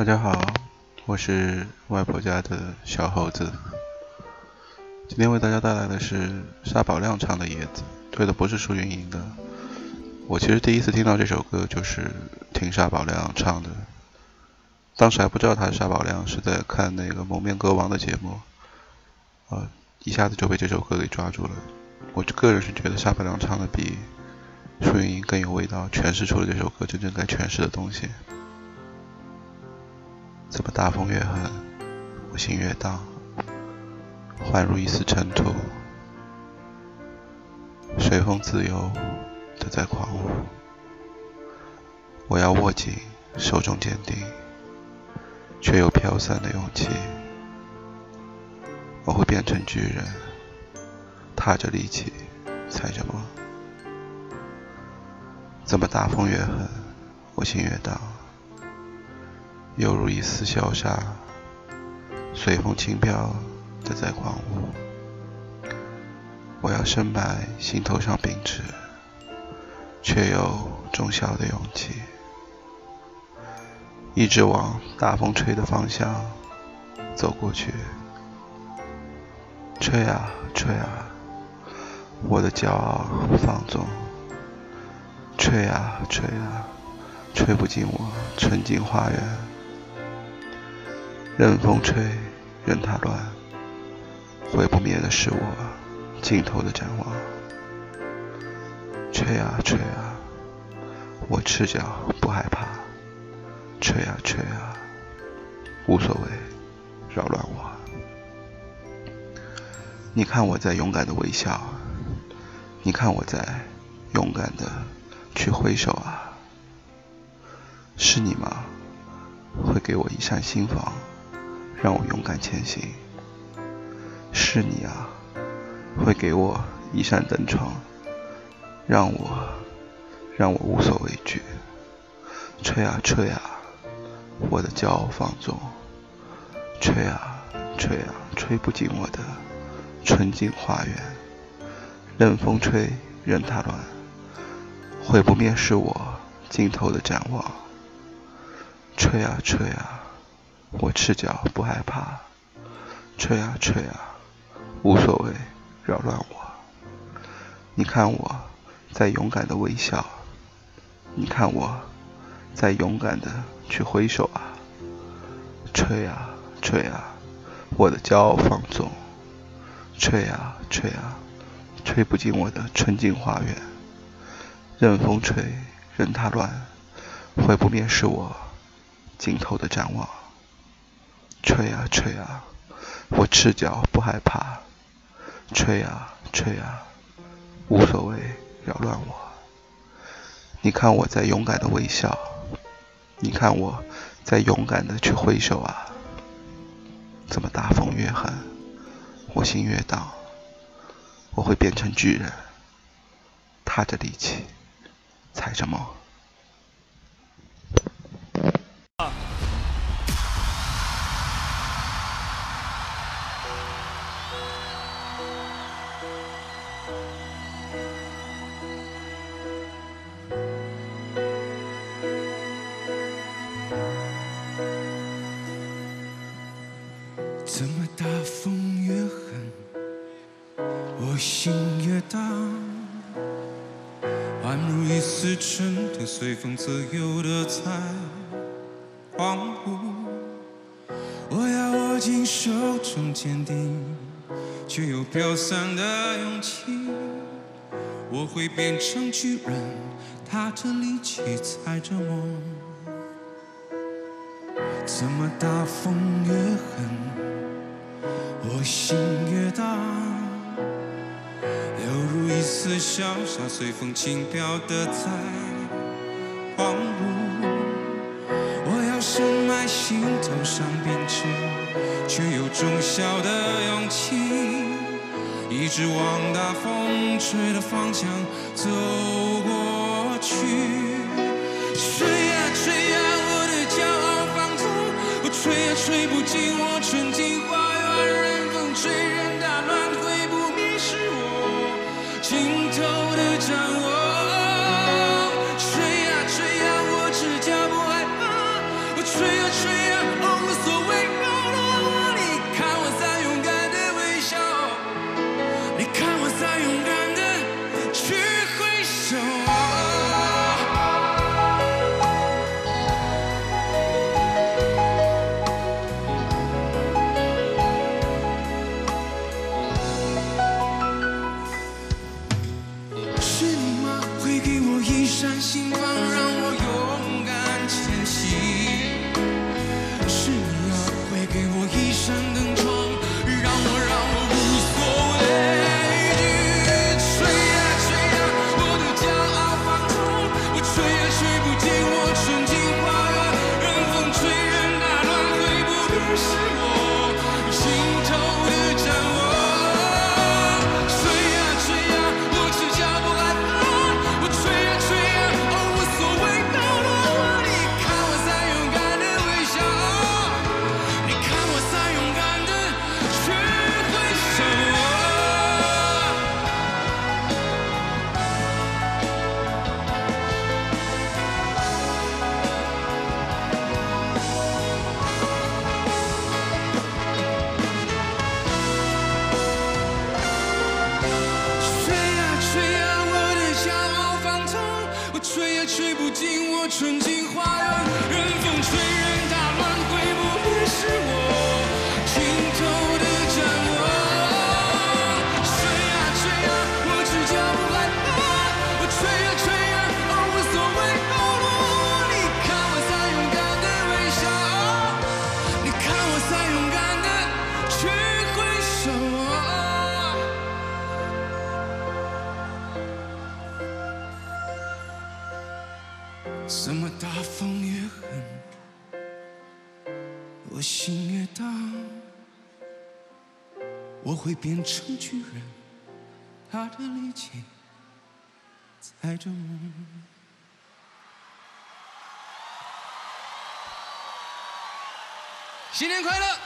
大家好，我是外婆家的小猴子。今天为大家带来的是沙宝亮唱的《叶子》，对的不是舒云莹的。我其实第一次听到这首歌就是听沙宝亮唱的，当时还不知道他是沙宝亮，是在看那个《蒙面歌王》的节目，呃，一下子就被这首歌给抓住了。我个人是觉得沙宝亮唱的比舒云莹更有味道，诠释出了这首歌真正该诠释的东西。怎么大风越狠，我心越荡，宛如一丝尘土，随风自由的在狂舞。我要握紧手中坚定，却又飘散的勇气。我会变成巨人，踏着力气，踩着梦。怎么大风越狠，我心越荡。犹如一丝消沙，随风轻飘的在狂舞。我要深埋心头上秉持，却有种小的勇气，一直往大风吹的方向走过去。吹啊吹啊，我的骄傲放纵。吹啊吹啊，吹不进我纯净花园。任风吹，任它乱，毁不灭的是我尽头的展望。吹啊吹啊，我赤脚不害怕。吹啊吹啊，无所谓，扰乱我。你看我在勇敢的微笑，你看我在勇敢的去挥手啊。是你吗？会给我一扇心房。让我勇敢前行，是你啊，会给我一扇灯窗，让我让我无所畏惧。吹啊吹啊，我的骄傲放纵。吹啊吹啊，吹不进我的纯净花园。任风吹，任它乱，毁不灭是我尽头的展望。吹啊吹啊。我赤脚不害怕，吹啊吹啊，无所谓，扰乱我。你看我在勇敢的微笑，你看我在勇敢的去挥手啊，吹啊吹啊，我的骄傲放纵。吹啊吹啊，吹不进我的纯净花园。任风吹，任它乱，毁不灭是我尽头的展望。吹啊吹啊，我赤脚不害怕。吹啊吹啊，无所谓，扰乱我。你看我在勇敢的微笑，你看我在勇敢的去挥手啊。怎么大风越狠，我心越荡。我会变成巨人，踏着力气，踩着梦。心越荡，宛如一丝尘土，随风自由的在狂舞。我要握紧手中坚定却又飘散的勇气，我会变成巨人，踏着力气，踩着梦。怎么大风越狠？我心越大，丝潇洒，随风轻飘的在狂舞。我要深埋心头上编织，却有种小的勇气，一直往大风吹的方向走过去。吹呀吹呀，我的骄傲放纵，我吹呀吹不进我如今我春景花样任风吹任什么大风越狠，我心越大，我会变成巨人，他的力气载着梦。新年快乐！